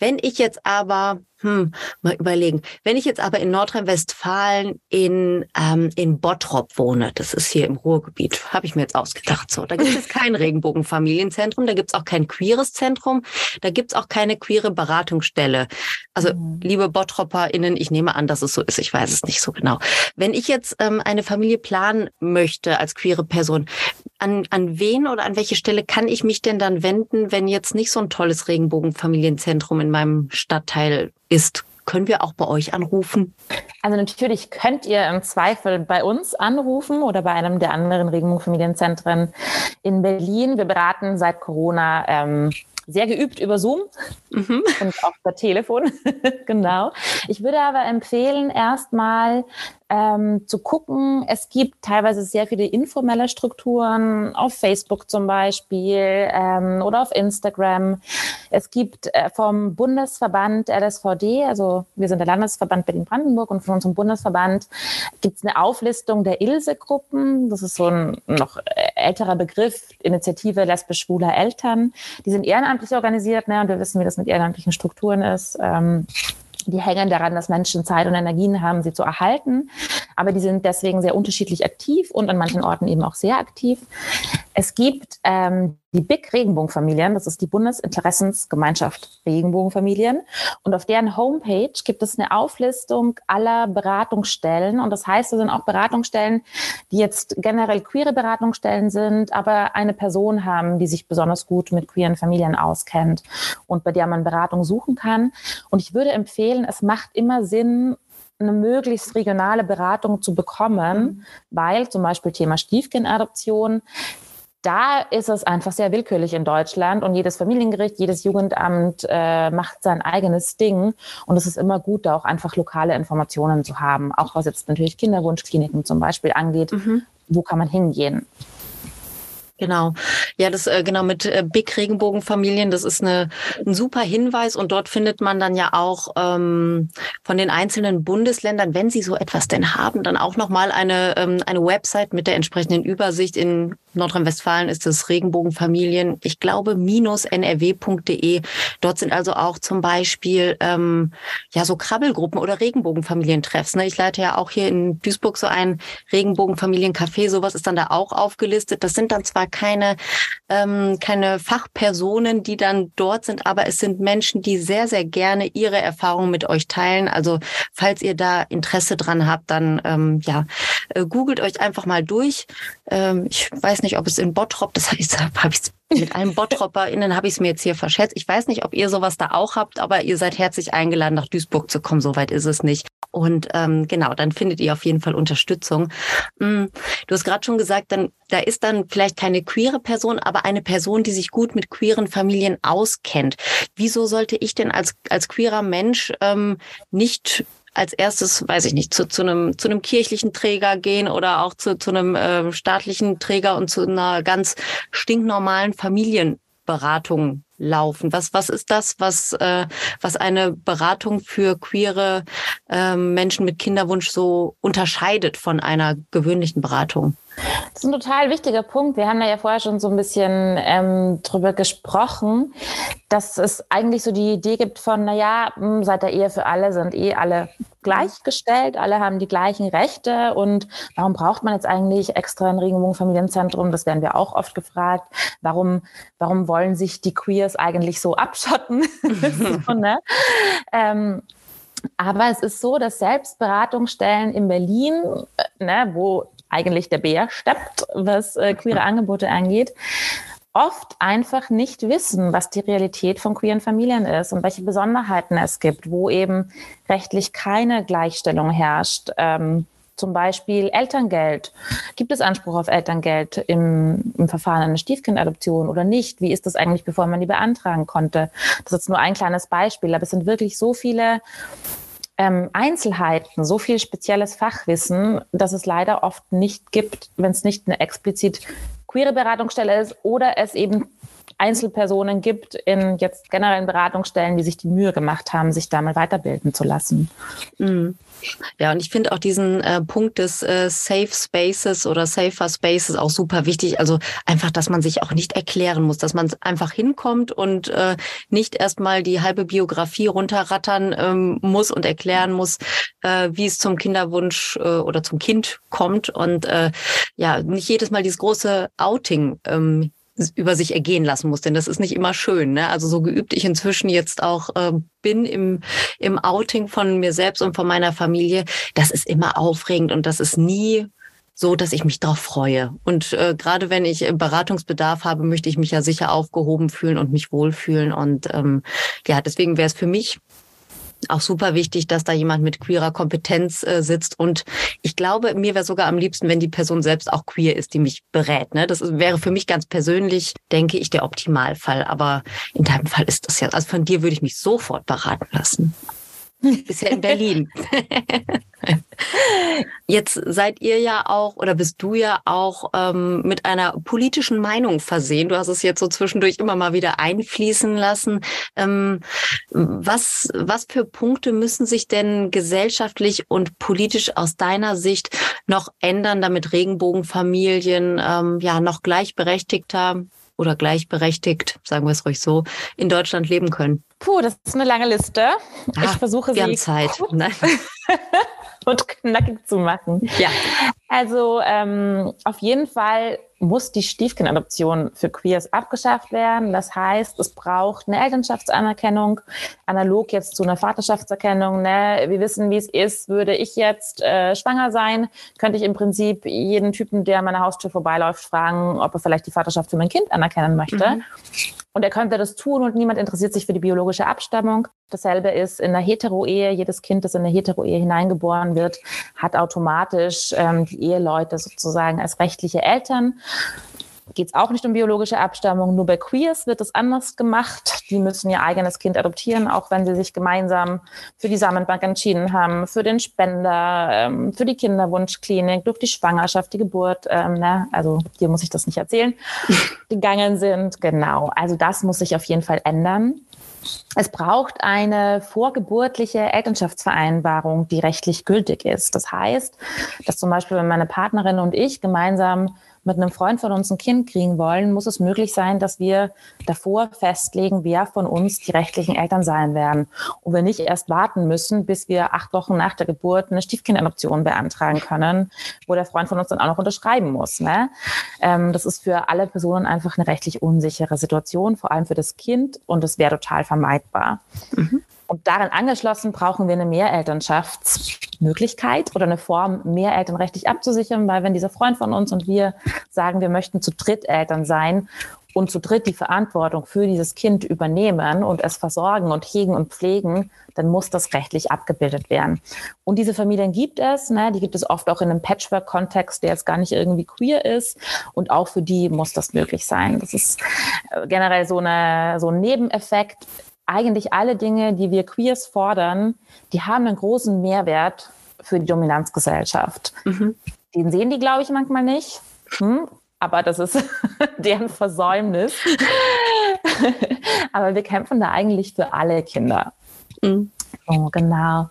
B: Wenn ich jetzt aber hm, mal überlegen. Wenn ich jetzt aber in Nordrhein-Westfalen in, ähm, in Bottrop wohne, das ist hier im Ruhrgebiet, habe ich mir jetzt ausgedacht. So, da gibt es kein Regenbogenfamilienzentrum, da gibt es auch kein queeres Zentrum, da gibt es auch keine queere Beratungsstelle. Also, mhm. liebe BottropperInnen, ich nehme an, dass es so ist, ich weiß es nicht so genau. Wenn ich jetzt ähm, eine Familie planen möchte als queere Person, an, an wen oder an welche Stelle kann ich mich denn dann wenden, wenn jetzt nicht so ein tolles Regenbogenfamilienzentrum in meinem Stadtteil ist? Können wir auch bei euch anrufen?
A: Also natürlich könnt ihr im Zweifel bei uns anrufen oder bei einem der anderen Regenbogenfamilienzentren in Berlin. Wir beraten seit Corona ähm, sehr geübt über Zoom mhm. und auch per Telefon. *laughs* genau. Ich würde aber empfehlen, erstmal ähm, zu gucken. Es gibt teilweise sehr viele informelle Strukturen auf Facebook zum Beispiel ähm, oder auf Instagram. Es gibt äh, vom Bundesverband LSVD, also wir sind der Landesverband Berlin-Brandenburg und von unserem Bundesverband gibt es eine Auflistung der Ilse-Gruppen. Das ist so ein noch älterer Begriff, Initiative lesbisch-schwuler Eltern. Die sind ehrenamtlich organisiert ne, und wir wissen, wie das mit ehrenamtlichen Strukturen ist. Ähm, die hängen daran, dass Menschen Zeit und Energien haben, sie zu erhalten. aber die sind deswegen sehr unterschiedlich aktiv und an manchen Orten eben auch sehr aktiv. Es gibt ähm, die Big Regenbogenfamilien, das ist die Bundesinteressensgemeinschaft Regenbogenfamilien. Und auf deren Homepage gibt es eine Auflistung aller Beratungsstellen. Und das heißt, es sind auch Beratungsstellen, die jetzt generell queere Beratungsstellen sind, aber eine Person haben, die sich besonders gut mit queeren Familien auskennt und bei der man Beratung suchen kann. Und ich würde empfehlen, es macht immer Sinn, eine möglichst regionale Beratung zu bekommen, weil zum Beispiel Thema Stiefkindadoption da ist es einfach sehr willkürlich in Deutschland und jedes Familiengericht, jedes Jugendamt äh, macht sein eigenes Ding und es ist immer gut, da auch einfach lokale Informationen zu haben, auch was jetzt natürlich Kinderwunschkliniken zum Beispiel angeht. Mhm. Wo kann man hingehen?
B: Genau. Ja, das äh, genau mit äh, Big Regenbogenfamilien, das ist eine, ein super Hinweis und dort findet man dann ja auch ähm, von den einzelnen Bundesländern, wenn sie so etwas denn haben, dann auch nochmal eine, ähm, eine Website mit der entsprechenden Übersicht. In Nordrhein-Westfalen ist es Regenbogenfamilien, ich glaube, minus nrw.de. Dort sind also auch zum Beispiel ähm, ja so Krabbelgruppen oder Regenbogenfamilientreffs. Ne? Ich leite ja auch hier in Duisburg so ein Regenbogenfamiliencafé, sowas ist dann da auch aufgelistet. Das sind dann zwar keine, ähm, keine Fachpersonen, die dann dort sind, aber es sind Menschen, die sehr, sehr gerne ihre Erfahrungen mit euch teilen. Also falls ihr da Interesse dran habt, dann ähm, ja, äh, googelt euch einfach mal durch. Ähm, ich weiß nicht, ob es in Bottrop, das habe ich mit allen BottropperInnen habe ich es mir jetzt hier verschätzt. Ich weiß nicht, ob ihr sowas da auch habt, aber ihr seid herzlich eingeladen, nach Duisburg zu kommen. Soweit ist es nicht. Und ähm, genau, dann findet ihr auf jeden Fall Unterstützung. Mm, du hast gerade schon gesagt, dann da ist dann vielleicht keine queere Person, aber eine Person, die sich gut mit queeren Familien auskennt. Wieso sollte ich denn als als queerer Mensch ähm, nicht als erstes, weiß ich nicht, zu, zu, einem, zu einem kirchlichen Träger gehen oder auch zu, zu einem äh, staatlichen Träger und zu einer ganz stinknormalen Familienberatung laufen? Was, was ist das, was, äh, was eine Beratung für queere äh, Menschen mit Kinderwunsch so unterscheidet von einer gewöhnlichen Beratung?
A: Das ist ein total wichtiger Punkt. Wir haben da ja vorher schon so ein bisschen ähm, drüber gesprochen, dass es eigentlich so die Idee gibt von, naja, hm, seit der Ehe für alle sind eh alle gleichgestellt, alle haben die gleichen Rechte und warum braucht man jetzt eigentlich extra ein Regenbogenfamilienzentrum? Das werden wir auch oft gefragt. Warum, warum wollen sich die Queers eigentlich so abschotten? *laughs* so, ne? ähm, aber es ist so, dass Selbstberatungsstellen in Berlin, äh, ne, wo eigentlich der Bär steppt, was äh, queere Angebote angeht, oft einfach nicht wissen, was die Realität von queeren Familien ist und welche Besonderheiten es gibt, wo eben rechtlich keine Gleichstellung herrscht. Ähm, zum Beispiel Elterngeld. Gibt es Anspruch auf Elterngeld im, im Verfahren einer Stiefkindadoption oder nicht? Wie ist das eigentlich, bevor man die beantragen konnte? Das ist nur ein kleines Beispiel, aber es sind wirklich so viele ähm, Einzelheiten, so viel spezielles Fachwissen, dass es leider oft nicht gibt, wenn es nicht eine explizit queere Beratungsstelle ist oder es eben Einzelpersonen gibt in jetzt generellen Beratungsstellen, die sich die Mühe gemacht haben, sich da mal weiterbilden zu lassen.
B: Mhm. Ja, und ich finde auch diesen äh, Punkt des äh, Safe Spaces oder Safer Spaces auch super wichtig. Also einfach, dass man sich auch nicht erklären muss, dass man einfach hinkommt und äh, nicht erstmal die halbe Biografie runterrattern ähm, muss und erklären muss, äh, wie es zum Kinderwunsch äh, oder zum Kind kommt und äh, ja, nicht jedes Mal dieses große Outing ähm, über sich ergehen lassen muss, denn das ist nicht immer schön. Ne? Also so geübt ich inzwischen jetzt auch äh, bin im, im Outing von mir selbst und von meiner Familie, das ist immer aufregend und das ist nie so, dass ich mich darauf freue. Und äh, gerade wenn ich Beratungsbedarf habe, möchte ich mich ja sicher aufgehoben fühlen und mich wohlfühlen. Und ähm, ja, deswegen wäre es für mich auch super wichtig, dass da jemand mit queerer Kompetenz äh, sitzt. Und ich glaube, mir wäre sogar am liebsten, wenn die Person selbst auch queer ist, die mich berät. Ne? Das wäre für mich ganz persönlich, denke ich, der Optimalfall. Aber in deinem Fall ist das ja, also von dir würde ich mich sofort beraten lassen. Bisher in Berlin. *laughs* Jetzt seid ihr ja auch oder bist du ja auch ähm, mit einer politischen Meinung versehen. Du hast es jetzt so zwischendurch immer mal wieder einfließen lassen. Ähm, was, was für Punkte müssen sich denn gesellschaftlich und politisch aus deiner Sicht noch ändern, damit Regenbogenfamilien ähm, ja noch gleichberechtigter oder gleichberechtigt, sagen wir es ruhig so, in Deutschland leben können?
A: Puh, das ist eine lange Liste.
B: Ah, ich versuche sie. Wir haben Zeit. *laughs*
A: und knackig zu machen.
B: Ja.
A: Also ähm, auf jeden Fall muss die Stiefkindadoption für Queers abgeschafft werden. Das heißt, es braucht eine Elternschaftsanerkennung, analog jetzt zu einer Vaterschaftserkennung. Ne? Wir wissen, wie es ist. Würde ich jetzt äh, schwanger sein, könnte ich im Prinzip jeden Typen, der an meiner Haustür vorbeiläuft, fragen, ob er vielleicht die Vaterschaft für mein Kind anerkennen möchte. Mhm. Und er könnte das tun und niemand interessiert sich für die biologische Abstammung. Dasselbe ist in der Hetero-Ehe. Jedes Kind, das in eine Hetero-Ehe hineingeboren wird, hat automatisch ähm, die Eheleute sozusagen als rechtliche Eltern geht es auch nicht um biologische Abstammung. Nur bei Queers wird es anders gemacht. Die müssen ihr eigenes Kind adoptieren, auch wenn sie sich gemeinsam für die Samenbank entschieden haben, für den Spender, ähm, für die Kinderwunschklinik, durch die Schwangerschaft, die Geburt. Ähm, ne? Also hier muss ich das nicht erzählen, *laughs* gegangen sind. Genau. Also das muss sich auf jeden Fall ändern. Es braucht eine vorgeburtliche Elternschaftsvereinbarung, die rechtlich gültig ist. Das heißt, dass zum Beispiel, wenn meine Partnerin und ich gemeinsam mit einem Freund von uns ein Kind kriegen wollen, muss es möglich sein, dass wir davor festlegen, wer von uns die rechtlichen Eltern sein werden. Und wir nicht erst warten müssen, bis wir acht Wochen nach der Geburt eine Stiefkindadoption beantragen können, wo der Freund von uns dann auch noch unterschreiben muss. Ne? Ähm, das ist für alle Personen einfach eine rechtlich unsichere Situation, vor allem für das Kind. Und das wäre total vermeidbar. Mhm. Und daran angeschlossen brauchen wir eine Mehrelternschaftsmöglichkeit oder eine Form, Mehreltern rechtlich abzusichern, weil wenn dieser Freund von uns und wir sagen, wir möchten zu dritt Eltern sein und zu dritt die Verantwortung für dieses Kind übernehmen und es versorgen und hegen und pflegen, dann muss das rechtlich abgebildet werden. Und diese Familien gibt es, ne, die gibt es oft auch in einem Patchwork-Kontext, der jetzt gar nicht irgendwie queer ist. Und auch für die muss das möglich sein. Das ist äh, generell so, eine, so ein Nebeneffekt eigentlich alle Dinge, die wir Queers fordern, die haben einen großen Mehrwert für die Dominanzgesellschaft. Mhm. Den sehen die, glaube ich, manchmal nicht. Hm? Aber das ist *laughs* deren Versäumnis. *laughs* Aber wir kämpfen da eigentlich für alle Kinder. Mhm. Oh, genau.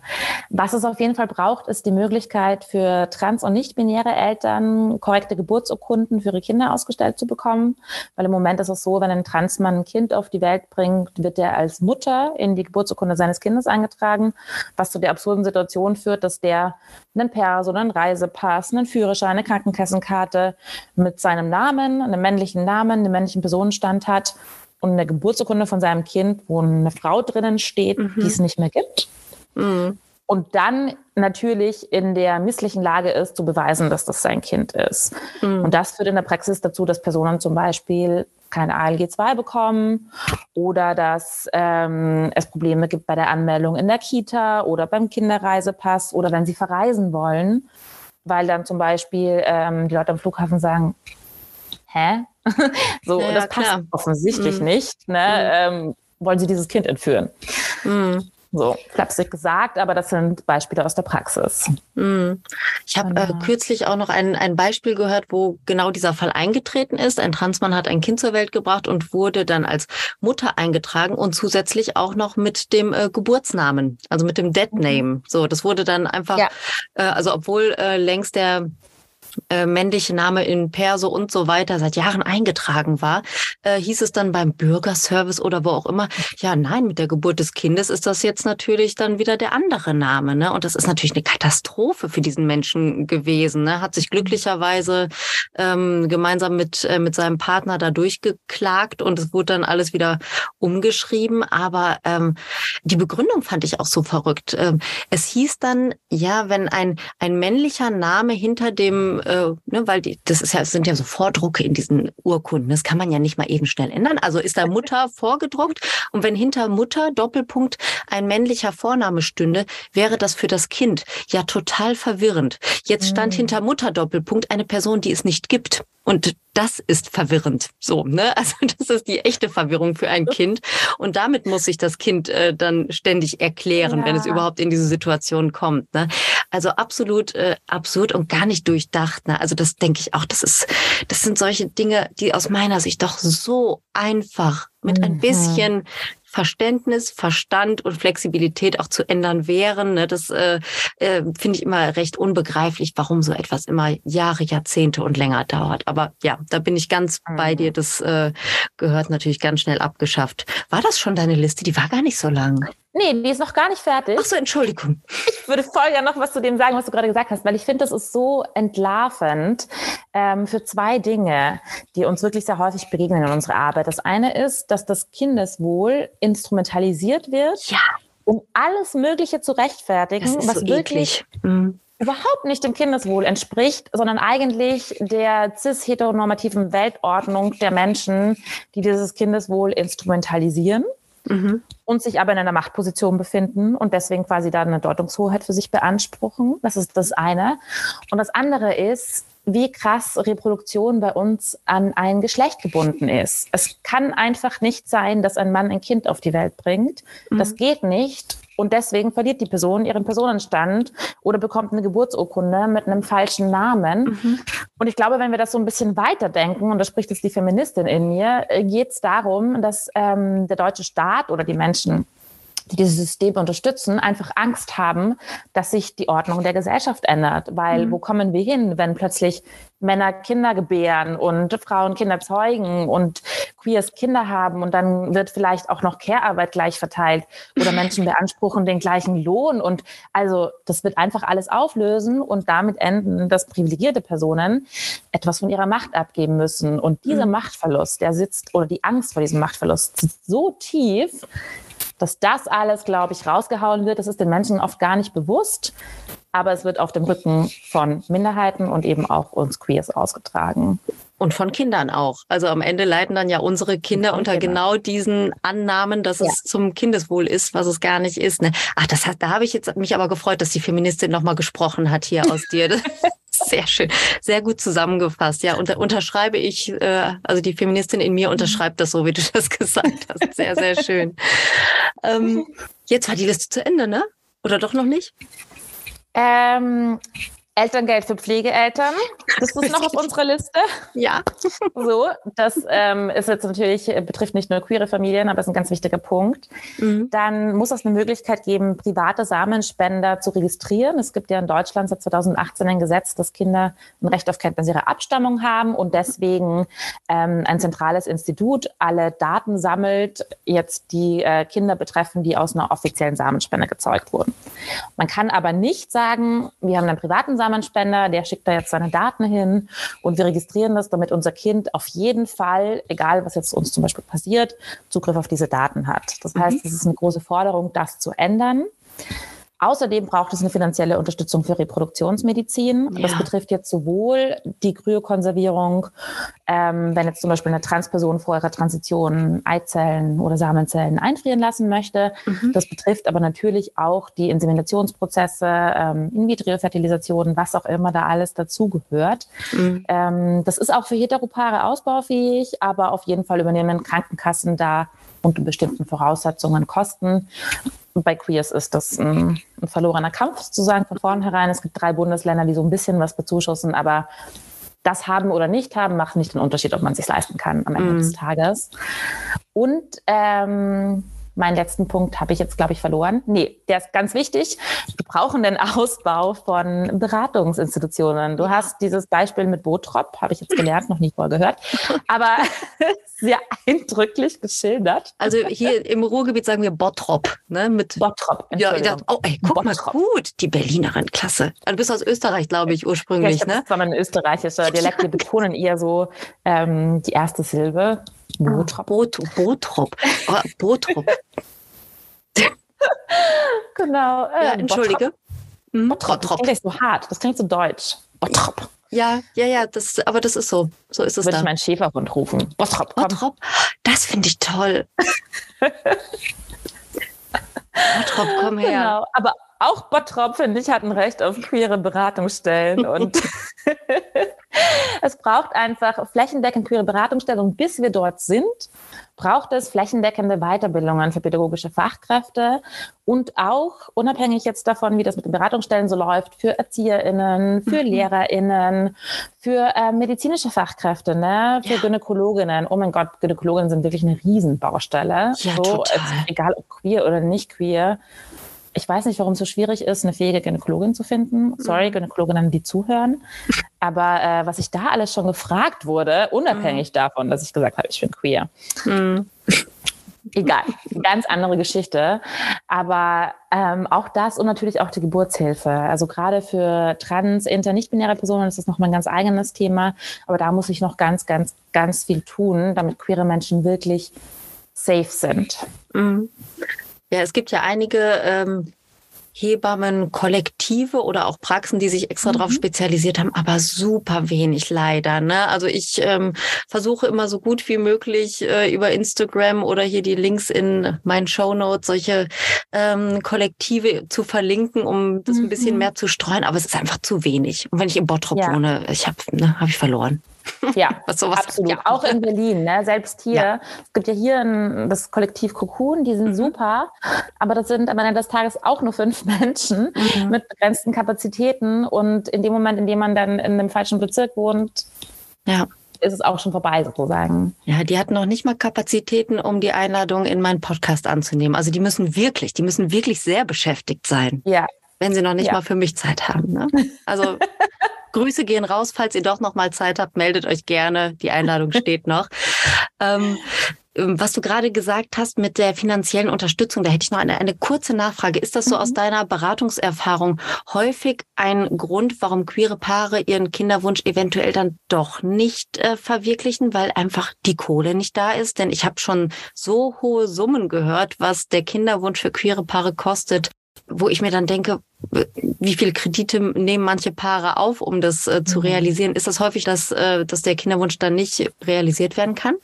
A: Was es auf jeden Fall braucht, ist die Möglichkeit für trans- und nicht-binäre Eltern korrekte Geburtsurkunden für ihre Kinder ausgestellt zu bekommen. Weil im Moment ist es so, wenn ein Transmann ein Kind auf die Welt bringt, wird er als Mutter in die Geburtsurkunde seines Kindes eingetragen, was zu der absurden Situation führt, dass der einen Perso, einen Reisepass, einen Führerschein, eine Krankenkassenkarte mit seinem Namen, einem männlichen Namen, einem männlichen Personenstand hat und eine Geburtsurkunde von seinem Kind, wo eine Frau drinnen steht, mhm. die es nicht mehr gibt. Mhm. Und dann natürlich in der misslichen Lage ist, zu beweisen, dass das sein Kind ist. Mhm. Und das führt in der Praxis dazu, dass Personen zum Beispiel keine ALG 2 bekommen oder dass ähm, es Probleme gibt bei der Anmeldung in der Kita oder beim Kinderreisepass oder wenn sie verreisen wollen, weil dann zum Beispiel ähm, die Leute am Flughafen sagen, hä? *laughs* so, ja, das passt klar. offensichtlich mhm. nicht. Ne? Mhm. Ähm, wollen Sie dieses Kind entführen? Mhm. So, flapsig gesagt, aber das sind Beispiele aus der Praxis.
B: Mhm. Ich habe äh, genau. kürzlich auch noch ein, ein Beispiel gehört, wo genau dieser Fall eingetreten ist. Ein Transmann hat ein Kind zur Welt gebracht und wurde dann als Mutter eingetragen und zusätzlich auch noch mit dem äh, Geburtsnamen, also mit dem Dead mhm. Name. So, das wurde dann einfach, ja. äh, also obwohl äh, längst der äh, männliche Name in Perso und so weiter seit Jahren eingetragen war, äh, hieß es dann beim Bürgerservice oder wo auch immer, ja, nein, mit der Geburt des Kindes ist das jetzt natürlich dann wieder der andere Name. Ne? Und das ist natürlich eine Katastrophe für diesen Menschen gewesen. Ne? Hat sich glücklicherweise ähm, gemeinsam mit, äh, mit seinem Partner da durchgeklagt und es wurde dann alles wieder umgeschrieben. Aber ähm, die Begründung fand ich auch so verrückt. Ähm, es hieß dann, ja, wenn ein, ein männlicher Name hinter dem äh, ne, weil die, das ist ja, es sind ja so Vordrucke in diesen Urkunden. Das kann man ja nicht mal eben schnell ändern. Also ist da Mutter *laughs* vorgedruckt und wenn hinter Mutter Doppelpunkt ein männlicher Vorname stünde, wäre das für das Kind ja total verwirrend. Jetzt stand mhm. hinter Mutter Doppelpunkt eine Person, die es nicht gibt. Und das ist verwirrend. So, ne? *laughs* Also das ist die echte Verwirrung für ein Kind. Und damit muss sich das Kind äh, dann ständig erklären, ja. wenn es überhaupt in diese Situation kommt. Ne? Also absolut äh, absurd und gar nicht durchdacht. Ne? Also das denke ich auch. Das ist, das sind solche Dinge, die aus meiner Sicht doch so einfach mit ein mhm. bisschen Verständnis, Verstand und Flexibilität auch zu ändern wären. Ne? Das äh, äh, finde ich immer recht unbegreiflich, warum so etwas immer Jahre, Jahrzehnte und länger dauert. Aber ja, da bin ich ganz mhm. bei dir. Das äh, gehört natürlich ganz schnell abgeschafft. War das schon deine Liste? Die war gar nicht so lang.
A: Nee, die ist noch gar nicht fertig.
B: Ach so, Entschuldigung.
A: Ich würde voll gerne noch was zu dem sagen, was du gerade gesagt hast, weil ich finde, das ist so entlarvend ähm, für zwei Dinge, die uns wirklich sehr häufig begegnen in unserer Arbeit. Das eine ist, dass das Kindeswohl instrumentalisiert wird,
B: Ja,
A: um alles Mögliche zu rechtfertigen, was
B: so
A: wirklich.
B: Mhm.
A: überhaupt nicht dem Kindeswohl entspricht, sondern eigentlich der cis-heteronormativen Weltordnung der Menschen, die dieses Kindeswohl instrumentalisieren
B: Mhm.
A: und sich aber in einer Machtposition befinden und deswegen quasi da eine Deutungshoheit für sich beanspruchen. Das ist das eine. Und das andere ist, wie krass Reproduktion bei uns an ein Geschlecht gebunden ist. Es kann einfach nicht sein, dass ein Mann ein Kind auf die Welt bringt. Das geht nicht. Und deswegen verliert die Person ihren Personenstand oder bekommt eine Geburtsurkunde mit einem falschen Namen. Und ich glaube, wenn wir das so ein bisschen weiterdenken, und da spricht jetzt die Feministin in mir, geht es darum, dass ähm, der deutsche Staat oder die Menschen, die dieses System unterstützen, einfach Angst haben, dass sich die Ordnung der Gesellschaft ändert. Weil wo kommen wir hin, wenn plötzlich Männer Kinder gebären und Frauen Kinder zeugen und Queers Kinder haben und dann wird vielleicht auch noch Care-Arbeit gleich verteilt oder Menschen *laughs* beanspruchen den gleichen Lohn? Und also das wird einfach alles auflösen und damit enden, dass privilegierte Personen etwas von ihrer Macht abgeben müssen. Und dieser Machtverlust, der sitzt oder die Angst vor diesem Machtverlust sitzt so tief, dass das alles, glaube ich, rausgehauen wird. Das ist den Menschen oft gar nicht bewusst, aber es wird auf dem Rücken von Minderheiten und eben auch uns Queers ausgetragen.
B: Und von Kindern auch. Also am Ende leiden dann ja unsere Kinder unter
A: Kindern.
B: genau diesen Annahmen, dass
A: Ja.
B: es zum Kindeswohl ist, was es gar nicht ist. Ne? Ach, das hat, da habe ich jetzt mich aber gefreut, dass die Feministin nochmal gesprochen hat hier aus dir. *laughs* Sehr schön, sehr gut zusammengefasst. Ja, unter, unterschreibe ich, äh, also die Feministin in mir unterschreibt das so, wie du *laughs* das gesagt hast. Sehr, sehr schön. Ähm, jetzt war die Liste zu Ende, ne? Oder doch noch nicht?
A: Ähm, Elterngeld für Pflegeeltern, das ist noch auf unserer Liste.
B: Ja.
A: So, das ähm, ist jetzt natürlich, äh, betrifft nicht nur queere Familien, aber ist ein ganz wichtiger Punkt.
B: Mhm.
A: Dann muss es eine Möglichkeit geben, private Samenspender zu registrieren. Es gibt ja in Deutschland seit 2018 ein Gesetz, dass Kinder ein Recht auf Kenntnis ihrer Abstammung haben und deswegen ähm, ein zentrales Institut alle Daten sammelt, jetzt die äh, Kinder betreffen, die aus einer offiziellen Samenspende gezeugt wurden. Man kann aber nicht sagen, wir haben einen privaten Samenspender, der schickt da jetzt seine Daten hin und wir registrieren das, damit unser Kind auf jeden Fall, egal was jetzt uns zum Beispiel passiert, Zugriff auf diese Daten hat. Das heißt, es ist eine große Forderung, das zu ändern. Außerdem braucht es eine finanzielle Unterstützung für Reproduktionsmedizin. Das
B: Ja.
A: betrifft jetzt sowohl die Kryokonservierung, ähm, wenn jetzt zum Beispiel eine Transperson vor ihrer Transition Eizellen oder Samenzellen einfrieren lassen möchte. Das betrifft aber natürlich auch die Inseminationsprozesse, ähm, In-vitro-Fertilisation, was auch immer da alles dazugehört.
B: Mhm.
A: Ähm, das ist auch für Heteropaare ausbaufähig, aber auf jeden Fall übernehmen Krankenkassen da unter bestimmten Voraussetzungen Kosten. Und bei Queers ist das ein, ein verlorener Kampf sozusagen von vornherein. Es gibt drei Bundesländer, die so ein bisschen was bezuschussen, aber das haben oder nicht haben, macht nicht den Unterschied, ob man es sich leisten kann am Ende
B: Mhm.
A: des Tages. Und ähm, meinen letzten Punkt habe ich jetzt, glaube ich, verloren. Nee, der ist ganz wichtig. Wir brauchen den Ausbau von Beratungsinstitutionen. Du hast dieses Beispiel mit Botrop, habe ich jetzt gelernt, noch nie vorher gehört, aber *laughs* sehr eindrücklich geschildert.
B: Also hier im Ruhrgebiet sagen wir Bottrop, ne? Mit
A: Bottrop.
B: ja, ich dachte, oh, ey, guck mal,
A: Bottrop.
B: gut, die Berlinerin, klasse. Also du bist aus Österreich, glaube ich,
A: Ja,
B: ursprünglich,
A: ich habe
B: ne?
A: ne? zwar ein österreichischer *laughs* Dialekt, wir betonen eher so ähm, die erste Silbe. Botrop.
B: Bot, Botrop. Oh, *laughs* Botrop.
A: Genau. Äh,
B: Ja, entschuldige. Hm?
A: Bottrop. Das klingt so hart. Das klingt so deutsch. Bottrop.
B: Ja, ja, ja, das, aber das ist so. So ist es
A: Würde ich
B: da.
A: meinen Schäferhund rufen. Bottrop, komm.
B: Bottrop, das finde ich toll. Bottrop, komm her.
A: Genau. Aber auch Bottrop, finde ich, hat ein Recht auf queere Beratungsstellen. Und *laughs* *laughs* *laughs* es braucht einfach flächendeckend queere Beratungsstellen. Und bis wir dort sind, braucht es flächendeckende Weiterbildungen für pädagogische Fachkräfte und auch, unabhängig jetzt davon, wie das mit den Beratungsstellen so läuft, für ErzieherInnen, für LehrerInnen, für äh, medizinische Fachkräfte, ne? für
B: Ja.
A: Gynäkologinnen. Oh mein Gott, Gynäkologinnen sind wirklich eine Riesenbaustelle.
B: Ja,
A: so, egal ob queer oder nicht queer. Ich weiß nicht, warum es so schwierig ist, eine fähige Gynäkologin zu finden. Sorry, Gynäkologinnen, die zuhören. Aber äh, was ich da alles schon gefragt wurde, unabhängig davon, dass ich gesagt habe, ich bin queer.
B: Hm.
A: egal, ganz andere Geschichte. Aber ähm, auch das und natürlich auch die Geburtshilfe. Also gerade für trans, inter, nicht-binäre Personen ist das nochmal ein ganz eigenes Thema. Aber da muss ich noch ganz, ganz, ganz viel tun, damit queere Menschen wirklich safe sind.
B: Mhm. Ja, es gibt ja einige ähm, Hebammen, Kollektive oder auch Praxen, die sich extra mhm. darauf spezialisiert haben, aber super wenig leider. Ne? Also ich ähm, versuche immer so gut wie möglich äh, über Instagram oder hier die Links in meinen Show Notes solche ähm, Kollektive zu verlinken, um das mhm. ein bisschen mhm. mehr zu streuen. Aber es ist einfach zu wenig. Und wenn ich in Bottrop ja. wohne, ich habe ne, hab ich verloren.
A: Ja, *laughs* sowas, absolut. Ja. Auch in Berlin, ne? selbst hier. Ja. Es gibt ja hier ein, das Kollektiv Cocoon, die sind mhm. super, aber das sind am Ende des Tages auch nur fünf *laughs* Menschen mhm. mit begrenzten Kapazitäten. Und in dem Moment, in dem man dann in einem falschen Bezirk wohnt, ja. ist es auch schon vorbei sozusagen.
B: Ja, die hatten noch nicht mal Kapazitäten, um die Einladung in meinen Podcast anzunehmen. Also die müssen wirklich, die müssen wirklich sehr beschäftigt sein. Ja. Wenn sie noch nicht ja. mal für mich Zeit haben. Ne? Also *laughs* Grüße gehen raus. Falls ihr doch noch mal Zeit habt, meldet euch gerne. Die Einladung steht noch. *laughs* Ähm, ähm, was du gerade gesagt hast mit der finanziellen Unterstützung, da hätte ich noch eine, eine kurze Nachfrage. Ist das so mhm. aus deiner Beratungserfahrung häufig ein Grund, warum queere Paare ihren Kinderwunsch eventuell dann doch nicht äh, verwirklichen, weil einfach die Kohle nicht da ist? Denn ich habe schon so hohe Summen gehört, was der Kinderwunsch für queere Paare kostet, wo ich mir dann denke, wie viel Kredite nehmen manche Paare auf, um das äh, zu mhm. realisieren? Ist das häufig, dass, äh, dass der Kinderwunsch dann nicht realisiert werden kann?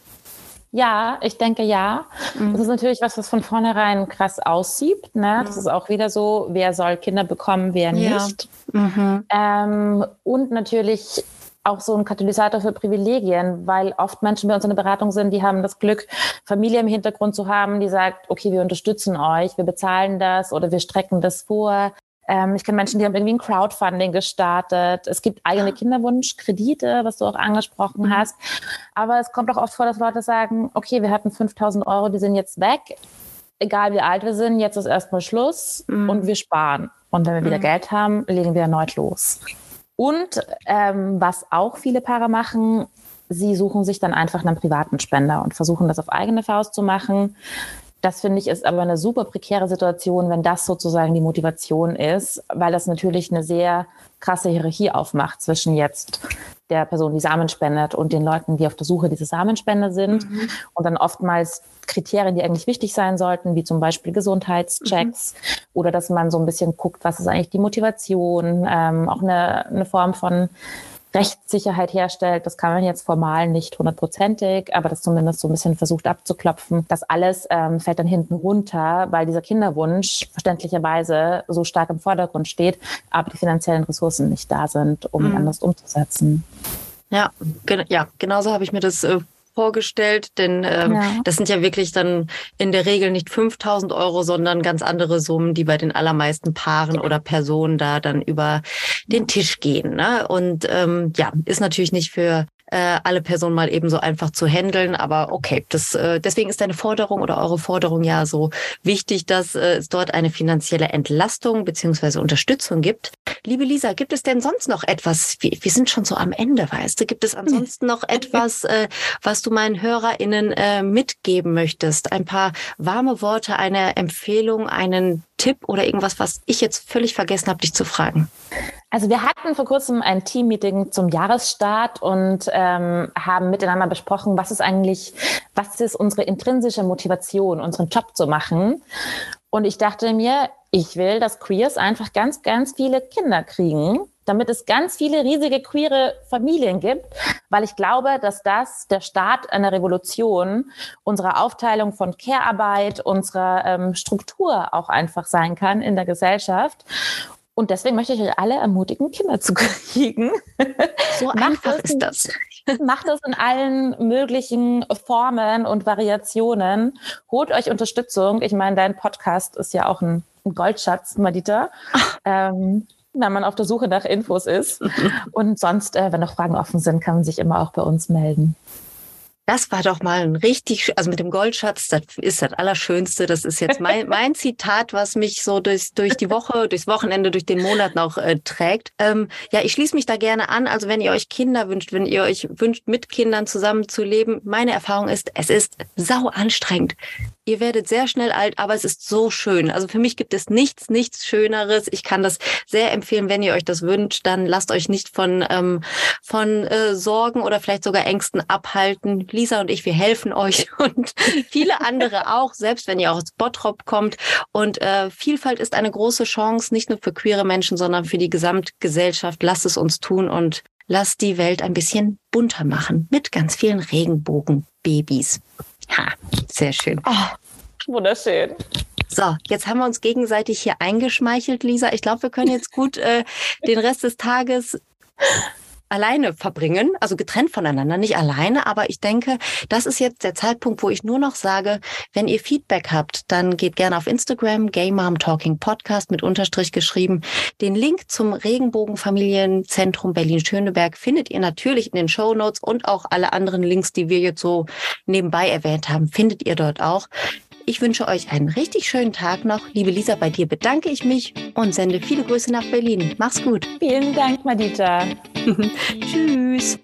A: Ja, ich denke ja. Mhm. Das ist natürlich was, was von vornherein krass aussieht. Ne? Das mhm. ist auch wieder so, wer soll Kinder bekommen, wer nicht. Ja. Mhm. Ähm, und natürlich auch so ein Katalysator für Privilegien, weil oft Menschen bei uns in der Beratung sind, die haben das Glück, Familie im Hintergrund zu haben, die sagt, okay, wir unterstützen euch, wir bezahlen das oder wir strecken das vor. Ähm, ich kenne Menschen, die haben irgendwie ein Crowdfunding gestartet. Es gibt eigene. Kinderwunschkredite, was du auch angesprochen mhm. hast. Aber es kommt auch oft vor, dass Leute sagen, okay, wir hatten 5000 Euro, die sind jetzt weg. Egal wie alt wir sind, jetzt ist erstmal Schluss mhm. und wir sparen. Und wenn wir wieder mhm. Geld haben, legen wir erneut los. Und ähm, was auch viele Paare machen, sie suchen sich dann einfach einen privaten Spender und versuchen das auf eigene Faust zu machen. Das finde ich ist aber eine super prekäre Situation, wenn das sozusagen die Motivation ist, weil das natürlich eine sehr krasse Hierarchie aufmacht zwischen jetzt der Person, die Samen spendet und den Leuten, die auf der Suche diese Samenspender sind. Mhm. Und dann oftmals Kriterien, die eigentlich wichtig sein sollten, wie zum Beispiel Gesundheitschecks mhm. oder dass man so ein bisschen guckt, was ist eigentlich die Motivation, ähm, auch eine, eine Form von Rechtssicherheit herstellt. Das kann man jetzt formal nicht hundertprozentig, aber das zumindest so ein bisschen versucht abzuklopfen. Das alles ähm, fällt dann hinten runter, weil dieser Kinderwunsch verständlicherweise so stark im Vordergrund steht, aber die finanziellen Ressourcen nicht da sind, um mhm. anders umzusetzen.
B: Ja, gen ja, genauso habe ich mir das äh, vorgestellt, denn ähm, ja. das sind ja wirklich dann in der Regel nicht 5000 Euro, sondern ganz andere Summen, die bei den allermeisten Paaren oder Personen da dann über den Tisch gehen. Ne? Und ähm, ja, ist natürlich nicht für äh, alle Personen mal eben so einfach zu handeln. Aber okay, das, äh, deswegen ist deine Forderung oder eure Forderung ja so wichtig, dass äh, es dort eine finanzielle Entlastung beziehungsweise Unterstützung gibt. Liebe Lisa, gibt es denn sonst noch etwas? Wir, wir sind schon so am Ende, weißt du? Gibt es ansonsten noch *laughs* etwas, äh, was du meinen HörerInnen äh, mitgeben möchtest? Ein paar warme Worte, eine Empfehlung, einen Tipp oder irgendwas, was ich jetzt völlig vergessen habe, dich zu fragen?
A: Also wir hatten vor kurzem ein Teammeeting zum Jahresstart und ähm, haben miteinander besprochen, was ist eigentlich, was ist unsere intrinsische Motivation, unseren Job zu machen. Und ich dachte mir, ich will, dass Queers einfach ganz, ganz viele Kinder kriegen, damit es ganz viele riesige queere Familien gibt, weil ich glaube, dass das der Start einer Revolution unserer Aufteilung von Care-Arbeit, unserer ähm, Struktur auch einfach sein kann in der Gesellschaft. Und deswegen möchte ich euch alle ermutigen, Kinder zu *laughs* kriegen.
B: So einfach ist das. *laughs*
A: Macht das in allen möglichen Formen und Variationen. Holt euch Unterstützung. Ich meine, dein Podcast ist ja auch ein, Goldschatz, Madita. Ähm, wenn man auf der Suche nach Infos ist. *laughs* Und sonst, äh, wenn noch Fragen offen sind, kann man sich immer auch bei uns melden.
B: Das war doch mal ein richtig, also mit dem Goldschatz, das ist das Allerschönste. Das ist jetzt mein, *laughs* mein Zitat, was mich so durch, durch die Woche, durchs Wochenende, durch den Monat noch äh, trägt. Ähm, ja, ich schließe mich da gerne an. Also wenn ihr euch Kinder wünscht, wenn ihr euch wünscht, mit Kindern zusammenzuleben, meine Erfahrung ist, es ist sau anstrengend. Ihr werdet sehr schnell alt, aber es ist so schön. Also für mich gibt es nichts, nichts Schöneres. Ich kann das sehr empfehlen, wenn ihr euch das wünscht, dann lasst euch nicht von, ähm, von äh, Sorgen oder vielleicht sogar Ängsten abhalten. Lisa und ich, wir helfen euch *laughs* und viele andere auch, selbst wenn ihr auch aus Bottrop kommt. Und äh, Vielfalt ist eine große Chance, nicht nur für queere Menschen, sondern für die Gesamtgesellschaft. Lasst es uns tun und lasst die Welt ein bisschen bunter machen mit ganz vielen Regenbogenbabys. Ha, sehr schön.
A: Oh, wunderschön.
B: So, jetzt haben wir uns gegenseitig hier eingeschmeichelt, Lisa. Ich glaube, wir können jetzt gut äh, den Rest des Tages alleine verbringen, also getrennt voneinander, nicht alleine, aber ich denke, das ist jetzt der Zeitpunkt, wo ich nur noch sage, wenn ihr Feedback habt, dann geht gerne auf Instagram, Gay Mom Talking Podcast mit Unterstrich geschrieben. Den Link zum Regenbogenfamilienzentrum Berlin-Schöneberg findet ihr natürlich in den Show Notes und auch alle anderen Links, die wir jetzt so nebenbei erwähnt haben, findet ihr dort auch. Ich wünsche euch einen richtig schönen Tag noch. Liebe Lisa, bei dir bedanke ich mich und sende viele Grüße nach Berlin. Mach's gut.
A: Vielen Dank, Madita. *laughs*
B: Tschüss.